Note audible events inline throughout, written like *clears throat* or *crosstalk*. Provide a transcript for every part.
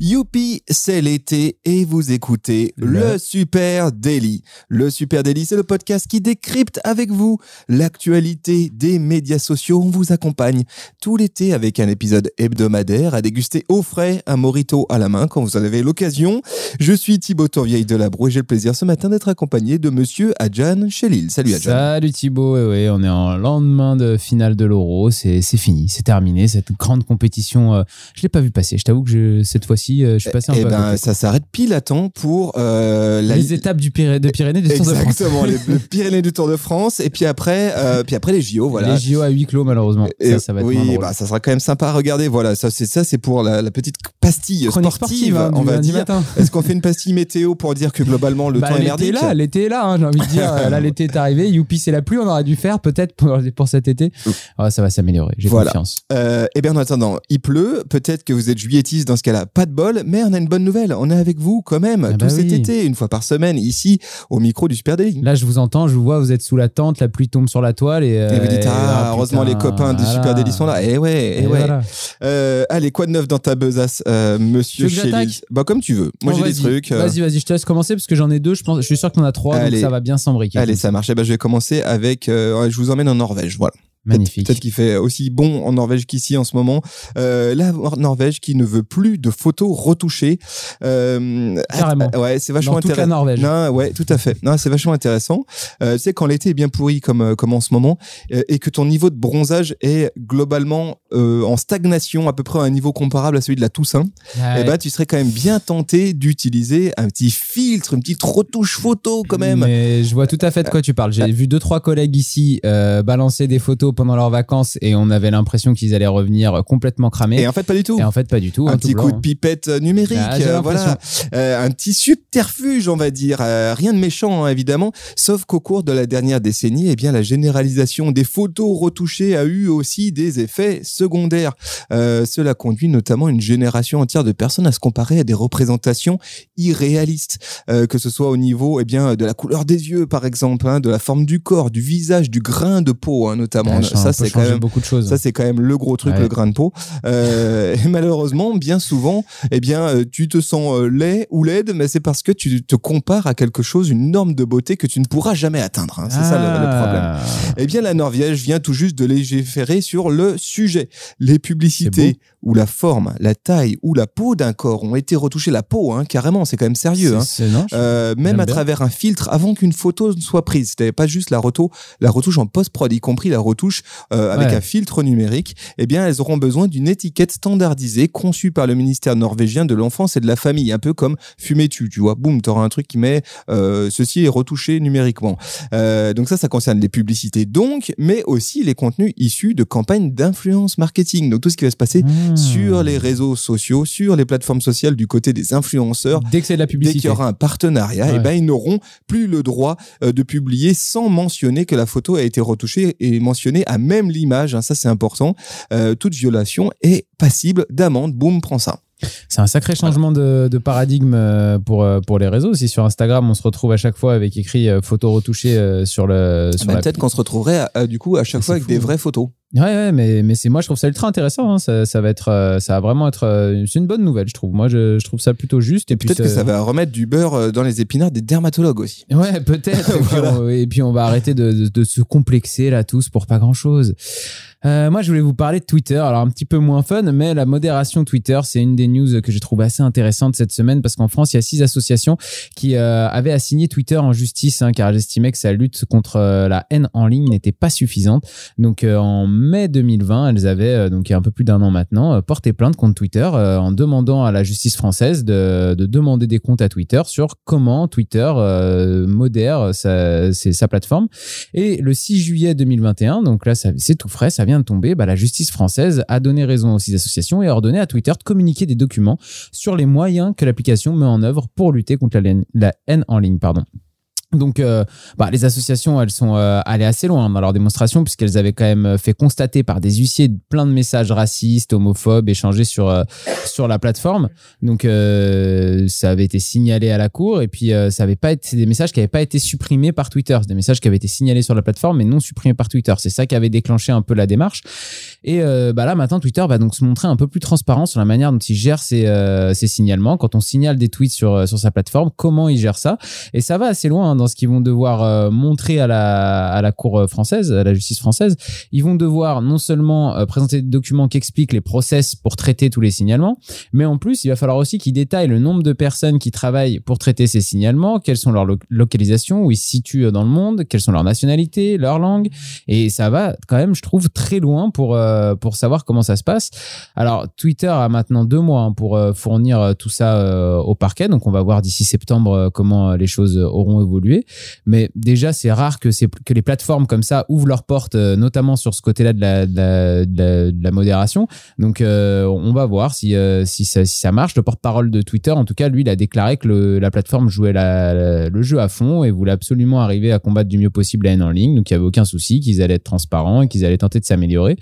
Youpi, c'est l'été et vous écoutez le, Super Daily. Le Super Daily, c'est le podcast qui décrypte avec vous l'actualité des médias sociaux. On vous accompagne tout l'été avec un épisode hebdomadaire à déguster au frais un morito à la main quand vous en avez l'occasion. Je suis Thibaut Tourvieille de Labro et j'ai le plaisir ce matin d'être accompagné de monsieur Adjan Chelil. Salut Adjan. Salut Thibaut, ouais, ouais, on est en lendemain de finale de l'Euro, c'est fini, c'est terminé cette grande compétition. euh, je l'ai pas vu passer. Je t'avoue que je, cette fois-ci, euh, je suis passé un Eh peu. ben, ça s'arrête pile à temps pour euh, la les étapes du de Pyrénées du Tour de France. Exactement, les, le *laughs* Pyrénées du Tour de France et puis après, euh, puis après les JO, voilà. Les JO à huis clos malheureusement. Et- ça, ça va être oui, bah, ça sera quand même sympa à regarder. Voilà, ça c'est ça, c'est pour la, la petite pastille Chronique sportive, sportive, hein, on va dire. matin. Est-ce qu'on fait une pastille météo pour dire que globalement le Bah, temps est merdique là, l'été est là, hein, j'ai envie de dire. *laughs* Là, l'été est arrivé. Youpi, c'est la pluie. On aurait dû faire peut-être pour, pour cet été. Ah, ça va s'améliorer. J'ai Voilà. confiance. Euh, eh bien, en attendant, il pleut. Peut-être que vous êtes juilletis dans ce cas-là. Pas de bol, mais on a une bonne nouvelle. On est avec vous quand même Ah tout bah cet oui. été, une fois par semaine, ici au micro du Super Daily. Là, je vous entends, je vous vois, vous êtes sous la tente, la pluie tombe sur la toile et. Et vous dites, euh, ah, heureusement les copains du voilà. Super Daily sont là. Eh ouais, eh Et ouais. voilà. Euh, allez, quoi de neuf dans ta besace, euh, monsieur Chélis Bah, comme tu veux. Moi, Bon, j'ai des trucs. euh, Vas-y, vas-y, je te laisse commencer parce que j'en ai deux. Je, pense, je suis sûr que t'en as trois, Allez. donc ça va bien s'embriquer. Allez, ça marche. Ben, je vais commencer avec. euh, je vous emmène en Norvège. Voilà. Magnifique. Peut-être qu'il fait aussi bon en Norvège qu'ici en ce moment. Euh, la Norvège qui ne veut plus de photos retouchées. Euh, Carrément. ah, Ouais, c'est vachement intéressant. Norvège. Non, ouais, tout à fait. Non, c'est vachement intéressant. Euh, tu sais, quand l'été est bien pourri comme, euh, comme en ce moment, et que ton niveau de bronzage est globalement en stagnation, à peu près à un niveau comparable à celui de la Toussaint, Ouais. eh ben, tu serais quand même bien tenté d'utiliser un petit filtre, une petite retouche photo quand même. Mais je vois tout à fait de quoi tu parles. J'ai vu deux trois collègues ici balancer des photos pendant leurs vacances et on avait l'impression qu'ils allaient revenir complètement cramés. Et en fait, pas du tout. Et en fait, pas du tout. un hein, petit tout coup blanc, de pipette euh, numérique, Ah, j'ai euh, voilà, Euh, un petit subterfuge, on va dire, Euh, rien de méchant hein, évidemment, sauf qu'au cours de la dernière décennie, eh bien la généralisation des photos retouchées a eu aussi des effets secondaires. Cela conduit notamment une génération entière de personnes à se comparer à des représentations irréalistes, que ce soit au niveau eh bien de la couleur des yeux par exemple, hein, de la forme du corps, du visage, du grain de peau hein, notamment. Ça, c'est quand même beaucoup de choses. ça, c'est quand même le gros truc, Ouais. le grain de peau. Euh, et malheureusement, bien souvent, eh bien, euh, tu te sens euh, laid ou laide, mais c'est parce que tu te compares à quelque chose, une norme de beauté que tu ne pourras jamais atteindre. hein. C'est ça le, le problème. Ah. Eh bien, la Norvège vient tout juste de légiférer sur le sujet. Les publicités où la forme, la taille ou la peau d'un corps ont été retouchées, la peau, hein, carrément, c'est quand même sérieux. hein. C'est- non, Euh, même à bien. travers un filtre avant qu'une photo ne soit prise. C'était pas juste la, reto, la retouche en post-prod, y compris la retouche euh, avec Ouais. un filtre numérique. Eh bien, elles auront besoin d'une étiquette standardisée conçue par le ministère norvégien de l'enfance et de la famille, un peu comme fumais-tu, tu vois. Boum, t'auras un truc qui met euh, ceci est retouché numériquement. Euh, donc ça, ça concerne les publicités donc, mais aussi les contenus issus de campagnes d'influence marketing. Donc tout ce qui va se passer Hmm. sur les réseaux sociaux, sur les plateformes sociales du côté des influenceurs, Dès que c'est de la Dès publicité. qu'il y aura un partenariat, eh Ouais. ben, ils n'auront plus le droit euh, de publier sans mentionner que la photo a été retouchée et mentionner à même l'image. hein, ça, c'est important. Euh, toute violation est passible d'amende. Boum, prends ça. C'est un sacré changement de, de paradigme euh, pour, pour les réseaux. Aussi sur Instagram, on se retrouve à chaque fois avec écrit photo retouchée sur le. Sur Mais la- Peut-être qu'on se retrouverait à- à, du coup à chaque Mais fois avec fou. des vraies photos. Ouais, ouais, mais, mais c'est moi, je trouve ça ultra intéressant. hein. Ça, ça va être, euh, ça va vraiment être, euh, c'est une bonne nouvelle, je trouve. Moi, je, je trouve ça plutôt juste. Et Peut-être que ça va remettre du beurre euh, dans les épinards des dermatologues aussi. Ouais, peut-être. *laughs* et, puis Voilà. on- et puis on va arrêter de, de- de se complexer là tous pour pas grand chose. moi, je voulais vous parler de Twitter. Alors, un petit peu moins fun, mais la modération Twitter, c'est une des news que j'ai trouvé assez intéressante cette semaine parce qu'en France, il y a six associations qui euh, avaient assigné Twitter en justice hein, car elles estimaient que sa lutte contre la haine en ligne n'était pas suffisante. Donc, euh, en mai 2020, elles avaient, euh, donc il y a un peu plus d'un an maintenant, euh, porté plainte contre Twitter euh, en demandant à la justice française de, de demander des comptes à Twitter sur comment Twitter modère sa, sa plateforme. Et le 6 juillet 2021, donc là, c'est tout frais, ça vient de tomber, bah, la justice française a donné raison aux six associations et a ordonné à Twitter de communiquer des documents sur les moyens que l'application met en œuvre pour lutter contre la, haine en ligne. Donc, euh, bah, les associations, elles sont euh, allées assez loin dans leur démonstration puisqu'elles avaient quand même fait constater par des huissiers plein de messages racistes, homophobes échangés sur euh, sur la plateforme. Donc, euh, ça avait été signalé à la cour et puis euh, ça avait pas été des messages qui n'avaient pas été supprimés par Twitter, c'est des messages qui avaient été signalés sur la plateforme mais non supprimés par Twitter. C'est ça qui avait déclenché un peu la démarche. Et euh, bah là, maintenant, Twitter va donc se montrer un peu plus transparent sur la manière dont il gère ses, euh, ses signalements. Quand on signale des tweets sur sur sa plateforme, comment il gère ça? Et ça va assez loin. hein, dans ce qu'ils vont devoir euh, montrer à la, à la Cour française, à la justice française. Ils vont devoir non seulement euh, présenter des documents qui expliquent les process pour traiter tous les signalements, mais en plus, il va falloir aussi qu'ils détaillent le nombre de personnes qui travaillent pour traiter ces signalements, quelles sont leurs lo- localisations, où ils se situent dans le monde, quelles sont leurs nationalités, leur langue. Et ça va quand même, je trouve, très loin pour, euh, pour savoir comment ça se passe. Alors, Twitter a maintenant deux mois hein, pour euh, fournir euh, tout ça euh, au parquet. Donc, on va voir d'ici septembre euh, comment euh, les choses euh, auront évolué. Mais déjà, c'est rare que, les plateformes comme ça ouvrent leurs portes, euh, notamment sur ce côté-là de la, modération. Donc, euh, on va voir si, euh, si, ça, marche. Le porte-parole de Twitter, en tout cas, lui, il a déclaré que la plateforme jouait le jeu à fond et voulait absolument arriver à combattre du mieux possible la haine en ligne. Donc, il n'y avait aucun souci qu'ils allaient être transparents et qu'ils allaient tenter de s'améliorer.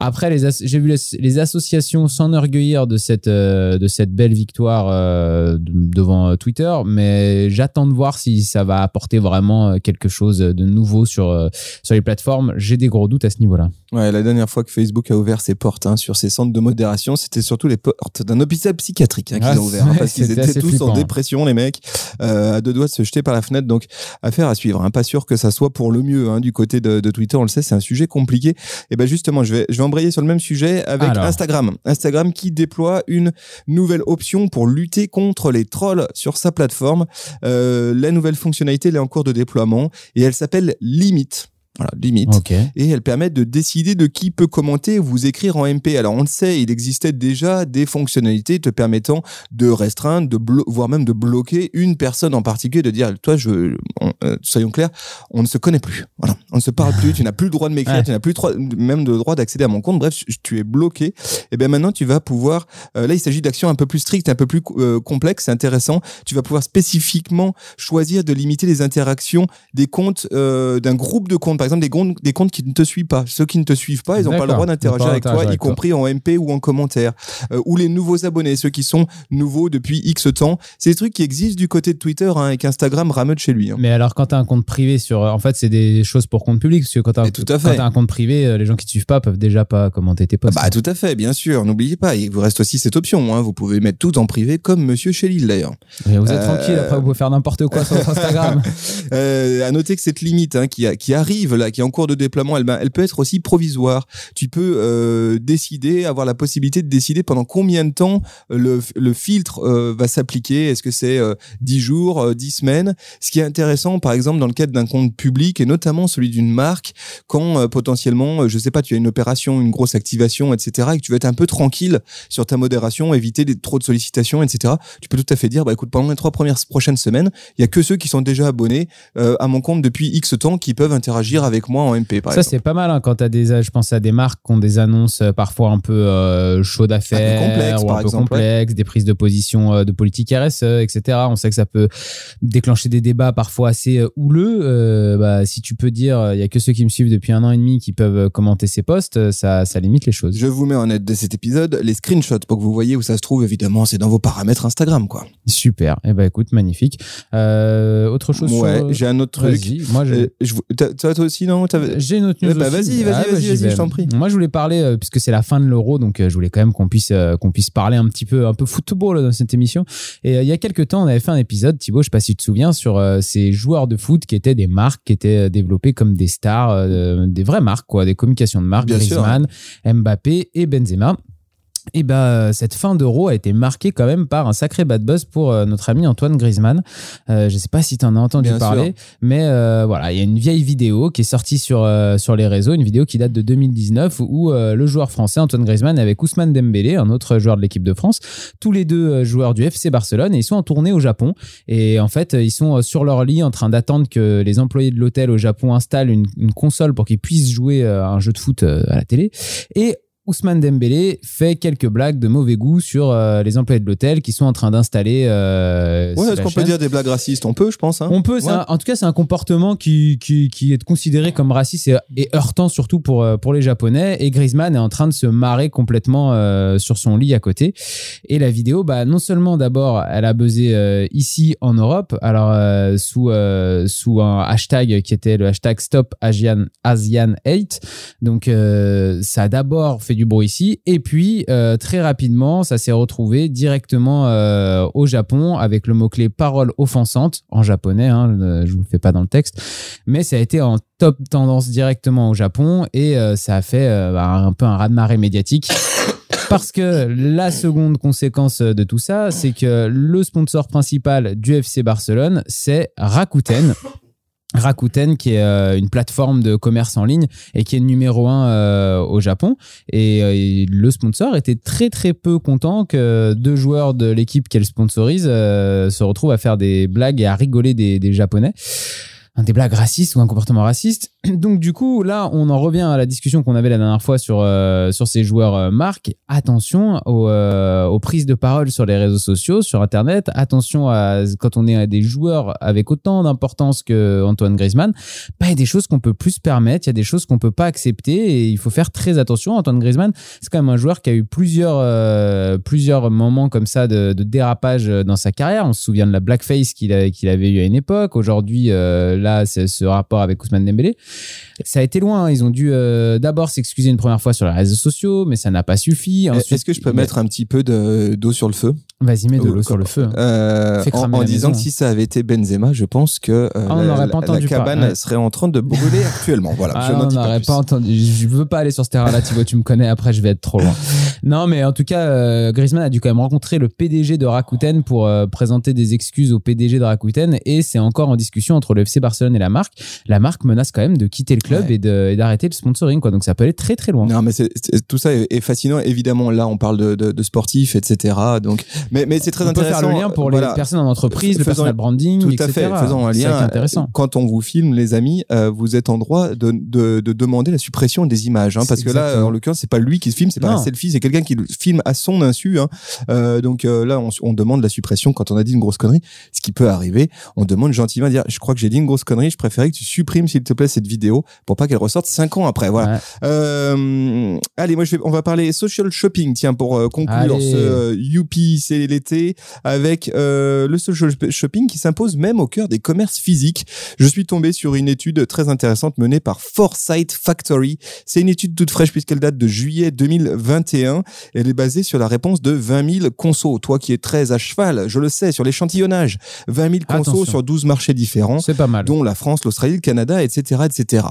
Après, les j'ai vu les, les associations s'enorgueillir de cette, euh, de cette belle victoire euh, de- devant euh, Twitter, mais j'attends de voir si ça va apporter vraiment quelque chose de nouveau sur, sur les plateformes. J'ai des gros doutes à ce niveau-là. Ouais, la dernière fois que Facebook a ouvert ses portes hein, sur ses centres de modération, c'était surtout les portes d'un hôpital psychiatrique hein, qu'ils Ah, ont ouvert, hein, *laughs* parce qu'ils étaient tous flippant, en dépression, les mecs, euh, à deux doigts de se jeter par la fenêtre. Donc, affaire à suivre. Hein. Pas sûr que ça soit pour le mieux du côté de, de Twitter. On le sait, c'est un sujet compliqué. Et ben justement, je vais, je vais embrayer sur le même sujet avec Alors. Instagram. Instagram qui déploie une nouvelle option pour lutter contre les trolls sur sa plateforme. Euh, la nouvelle fonctionnalité elle est en cours de déploiement et elle s'appelle Limit. Voilà, Limit Ok. et elles permettent de décider de qui peut commenter ou vous écrire en MP. Alors on le sait, il existait déjà des fonctionnalités te permettant de restreindre, de voire même de bloquer une personne en particulier, de dire toi je, on- euh, soyons clairs, on ne se connaît plus. Voilà, on ne se parle plus. Tu n'as plus le droit de m'écrire, Ouais. tu n'as plus le même le droit d'accéder à mon compte. Bref, tu es bloqué. Et bien maintenant tu vas pouvoir. euh, là, il s'agit d'actions un peu plus strictes, un peu plus euh, complexes, c'est intéressant. Tu vas pouvoir spécifiquement choisir de limiter les interactions des comptes euh, d'un groupe de comptes, par exemple des comptes, des comptes qui ne te suivent pas. Ceux qui ne te suivent pas, ils n'ont pas le droit d'interagir avec toi, y compris en MP ou en commentaire. Euh, ou les nouveaux abonnés, ceux qui sont nouveaux depuis X temps. C'est des trucs qui existent du côté de Twitter hein, et qu'Instagram rameute chez lui. hein. Mais alors, quand tu as un compte privé sur. En fait, c'est des choses pour compte public. Parce que quand tu as, un compte privé, euh, les gens qui te suivent pas peuvent déjà pas commenter tes Ah posts. Bah tout à fait, bien sûr. N'oubliez pas, il vous reste aussi cette option. Hein. Vous pouvez mettre tout en privé comme Monsieur Chélil d'ailleurs. Vous êtes Euh, tranquille, après, vous pouvez faire n'importe quoi sur votre Instagram. *laughs* Euh, à noter que cette limite hein, qui, a- qui arrive qui est en cours de déploiement, elle, ben, peut être aussi provisoire. Tu peux euh, décider, avoir la possibilité de décider pendant combien de temps le, le filtre euh, va s'appliquer. Est-ce que c'est euh, 10 jours, euh, 10 semaines? Ce qui est intéressant, par exemple, dans le cadre d'un compte public et notamment celui d'une marque, quand euh, potentiellement, euh, je sais pas, tu as une opération, une grosse activation, etc., et que tu veux être un peu tranquille sur ta modération, éviter trop de sollicitations, etc. Tu peux tout à fait dire, bah écoute, pendant les trois premières prochaines semaines, il y a que ceux qui sont déjà abonnés euh, à mon compte depuis X temps qui peuvent interagir avec moi en MP, par Ça, c'est pas mal hein, quand tu as des. Je pense à des marques qui ont des annonces euh, parfois un peu euh, chaudes d'affaires, ou un peu exemple, complexes, des prises de position euh, de politique RSE, etc. On sait que ça peut déclencher des débats parfois assez euh, houleux. Euh, bah, si tu peux dire, il y a que ceux qui me suivent depuis un an et demi qui peuvent euh, commenter ces posts, euh, ça, ça limite les choses. Je vous mets en aide de cet épisode les screenshots pour que vous voyez où ça se trouve. Évidemment, c'est dans vos paramètres Instagram, quoi. Super. Eh ben écoute, magnifique. Euh, autre chose Ouais, sur... j'ai un autre truc. Moi, je... Euh, toi, toi aussi, non T'avais- J'ai une autre news. Bah, vas-y, vas-y, Ah, vas-y, vas-y, vais. je t'en prie. Moi, je voulais parler, euh, puisque c'est la fin de l'euro, donc euh, je voulais quand même qu'on puisse, euh, qu'on puisse parler un petit peu, un peu football dans cette émission. Et euh, il y a quelques temps, on avait fait un épisode, Thibaut, je sais pas si tu te souviens, sur euh, ces joueurs de foot qui étaient des marques, qui étaient euh, développées comme des stars, euh, des vraies marques, quoi, des communications de marques. Griezmann, Mbappé et Benzema. Et bah, cette fin d'euro a été marquée quand même par un sacré bad buzz pour euh, notre ami Antoine Griezmann. Euh, je sais pas si tu en as entendu Bien parler, sûr. mais euh, voilà, il y a une vieille vidéo qui est sortie sur, euh, sur les réseaux, une vidéo qui date de 2019 où euh, le joueur français Antoine Griezmann est avec Ousmane Dembélé, un autre joueur de l'équipe de France, tous les deux euh, joueurs du FC Barcelone, et ils sont en tournée au Japon. Et en fait, ils sont euh, sur leur lit en train d'attendre que les employés de l'hôtel au Japon installent une, une console pour qu'ils puissent jouer euh, à un jeu de foot euh, à la télé. Et Ousmane Dembélé fait quelques blagues de mauvais goût sur euh, les employés de l'hôtel qui sont en train d'installer. Euh, Ouais, est-ce qu'on peut dire des blagues racistes? On peut, je pense. hein. On peut, c'est Ouais. un- en tout cas, c'est un comportement qui, qui, qui est considéré comme raciste et, et heurtant surtout pour, euh, pour les Japonais. Et Griezmann est en train de se marrer complètement euh, sur son lit à côté. Et la vidéo, bah, non seulement d'abord, elle a buzzé ici en Europe, alors sous, sous un hashtag qui était le hashtag Stop Asian, Asian Hate. Donc, ça a d'abord fait du bruit ici. Et puis, euh, très rapidement, ça s'est retrouvé directement euh, au Japon avec le mot-clé parole offensante en japonais. Hein, je vous le fais pas dans le texte. Mais ça a été en top tendance directement au Japon et euh, ça a fait bah, un peu un raz-de-marée médiatique. Parce que la seconde conséquence de tout ça, c'est que le sponsor principal du FC Barcelone, c'est Rakuten. Rakuten, qui est euh, une plateforme de commerce en ligne et qui est numéro un euh, au Japon. Et, euh, le sponsor était très très peu content que deux joueurs de l'équipe qu'elle sponsorise se retrouvent à faire des blagues et à rigoler des Japonais. Un des blagues racistes ou un comportement raciste. *clears throat* Donc du coup, là, on en revient à la discussion qu'on avait la dernière fois sur, euh, sur ces joueurs euh, marques. Attention aux, euh, aux prises de parole sur les réseaux sociaux, sur Internet. Attention à quand on est à des joueurs avec autant d'importance que Antoine Griezmann. Bah, il y a des choses qu'on peut plus se permettre, il y a des choses qu'on peut pas accepter et il faut faire très attention. Antoine Griezmann, c'est quand même un joueur qui a eu plusieurs, euh, plusieurs moments comme ça de, dérapage dans sa carrière. On se souvient de la blackface qu'il avait eu à une époque. Aujourd'hui, euh, là, ce rapport avec Ousmane Dembélé. Ça a été loin. hein. Ils ont dû euh, d'abord s'excuser une première fois sur les réseaux sociaux, mais ça n'a pas suffi. Ensuite, Est-ce que je peux mettre un petit peu de- d'eau sur le feu? Vas-y, mets de l'eau sur le feu. hein. Euh, en, disant maison. que si ça avait été Benzema, je pense que euh, Ah, on la, pas la cabane ouais. serait en train de brûler actuellement. Voilà, Ah, je n'en on dis pas n'aurait plus. pas entendu. Je veux pas aller sur ce terrain-là, Thibaut, tu me connais. Après, je vais être trop loin. Non, mais en tout cas, euh, Griezmann a dû quand même rencontrer le PDG de Rakuten pour euh, présenter des excuses au PDG de Rakuten. Et c'est encore en discussion entre le FC Barcelone et la marque. La marque menace quand même de quitter le club Ouais. et d'arrêter le sponsoring. Quoi. Donc ça peut aller très très loin. Non, mais tout ça est, est fascinant. Évidemment, là, on parle de, de, de sportifs, etc. Donc, mais, mais c'est très On peut intéressant. faire le lien pour les Voilà. personnes en entreprise, le Faisons- personal branding, Tout etc. à fait. Faisons un lien. intéressant. Quand on vous filme, les amis, euh, vous êtes en droit de, de, de demander la suppression des images, hein, parce que là, en l'occurrence, c'est pas lui qui se filme, c'est pas un selfie, c'est quelqu'un qui le filme à son insu. Hein. Euh, donc euh, là, on, on demande la suppression quand on a dit une grosse connerie, ce qui peut arriver. On demande gentiment à dire, je crois que j'ai dit une grosse connerie, je préférais que tu supprimes s'il te plaît cette vidéo pour pas qu'elle ressorte cinq ans après. Voilà. Ouais. Euh, allez, moi je vais, on va parler social shopping, tiens, pour euh, conclure Allez. ce euh, L'été, avec euh, le social shopping qui s'impose même au cœur des commerces physiques. Je suis tombé sur une étude très intéressante menée par Foresight Factory. C'est une étude toute fraîche puisqu'elle date de juillet 2021. Elle est basée sur la réponse de 20 000 consos. Toi qui es très à cheval, je le sais, sur l'échantillonnage. 20 000 consos Attention. sur 12 marchés différents C'est pas mal. dont la France, l'Australie, le Canada, etc., etc.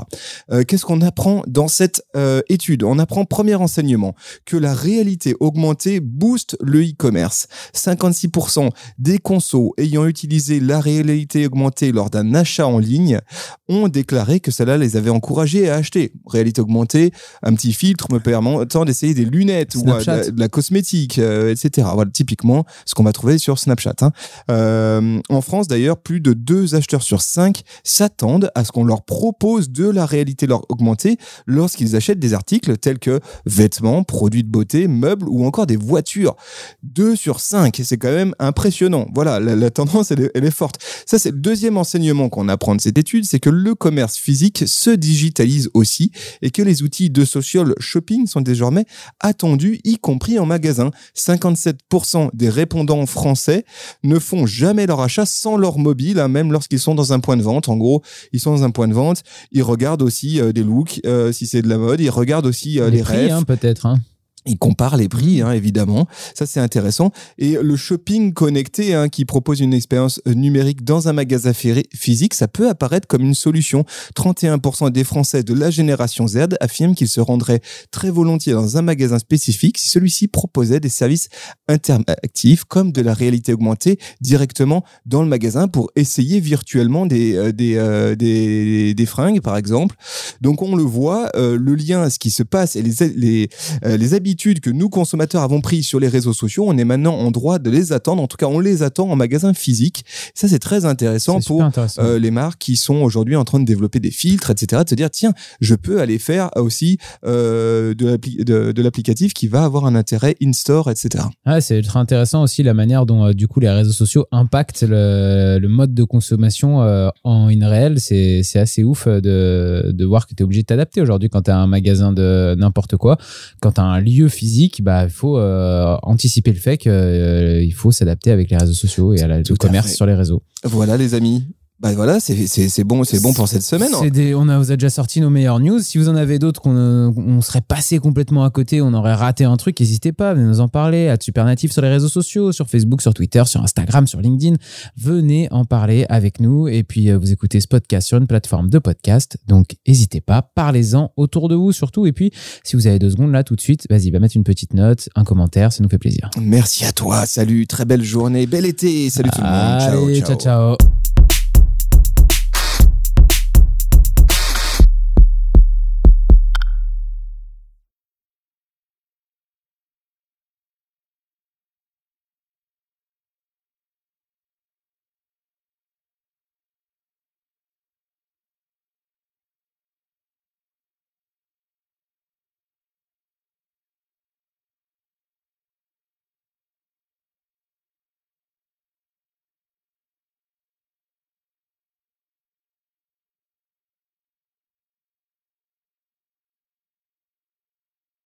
Euh, Qu'est-ce qu'on apprend dans cette euh, étude? On apprend premier enseignement que la réalité augmentée booste le e-commerce. 56% des consos ayant utilisé la réalité augmentée lors d'un achat en ligne ont déclaré que cela les avait encouragés à acheter. Réalité augmentée, un petit filtre me permettant d'essayer des lunettes ou de, Snapchat. la, de la cosmétique, euh, etc. Voilà, typiquement ce qu'on va trouver sur Snapchat. hein. Euh, en France, d'ailleurs, plus de deux acheteurs sur cinq s'attendent à ce qu'on leur propose de la réalité leur augmentée lorsqu'ils achètent des articles tels que vêtements, produits de beauté, meubles ou encore des voitures. Deux sur c'est quand même impressionnant. Voilà, la, la tendance, elle est, elle est forte. Ça, c'est le deuxième enseignement qu'on apprend de cette étude, c'est que le commerce physique se digitalise aussi et que les outils de social shopping sont désormais attendus, y compris en magasin. 57% des répondants français ne font jamais leur achat sans leur mobile, hein, même lorsqu'ils sont dans un point de vente. En gros, ils sont dans un point de vente, ils regardent aussi euh, des looks, euh, si c'est de la mode, ils regardent aussi euh, les, les prix, hein, peut-être. hein. Ils comparent les prix, hein, évidemment. Ça, c'est intéressant. Et le shopping connecté, hein, qui propose une expérience euh, numérique dans un magasin physique, ça peut apparaître comme une solution. 31% des Français de la génération Z affirment qu'ils se rendraient très volontiers dans un magasin spécifique si celui-ci proposait des services interactifs comme de la réalité augmentée directement dans le magasin pour essayer virtuellement des, euh, euh, des, des fringues, par exemple. Donc, on le voit, le lien à ce qui se passe et les, les, les habitudes habitudes que nous consommateurs avons prises sur les réseaux sociaux, on est maintenant en droit de les attendre. En tout cas, on les attend en magasin physique. Ça, c'est très intéressant pour intéressant. euh, les marques qui sont aujourd'hui en train de développer des filtres, etc. De se dire, tiens, je peux aller faire aussi euh, de l'appli- de- de l'applicatif qui va avoir un intérêt in-store, etc. Ouais, c'est ultra intéressant aussi la manière dont euh, du coup les réseaux sociaux impactent le, le mode de consommation euh, en in réel. C'est assez ouf de, de voir que tu es obligé de t'adapter aujourd'hui quand tu as un magasin de n'importe quoi. Quand tu as un lieu physique, bah, il faut euh, anticiper le fait qu'il faut s'adapter avec les réseaux sociaux et à la, Tout le commerce fait. sur les réseaux. Voilà, les amis. Bah voilà, c'est bon, c'est bon pour cette semaine. Des- on a, vous a déjà sorti nos meilleures news. Si vous en avez d'autres qu'on euh, on serait passé complètement à côté, on aurait raté un truc, n'hésitez pas, venez nous en parler. À Supernatif sur les réseaux sociaux, sur Facebook, sur Twitter, sur Instagram, sur LinkedIn. Venez en parler avec nous. Et puis, euh, vous écoutez ce podcast sur une plateforme de podcast. Donc, n'hésitez pas, parlez-en autour de vous surtout. Et puis, si vous avez deux secondes là tout de suite, vas-y, va mettre une petite note, un commentaire, ça nous fait plaisir. Merci à toi. Salut, très belle journée, bel été. Salut tout le monde. Ciao. ciao. ciao.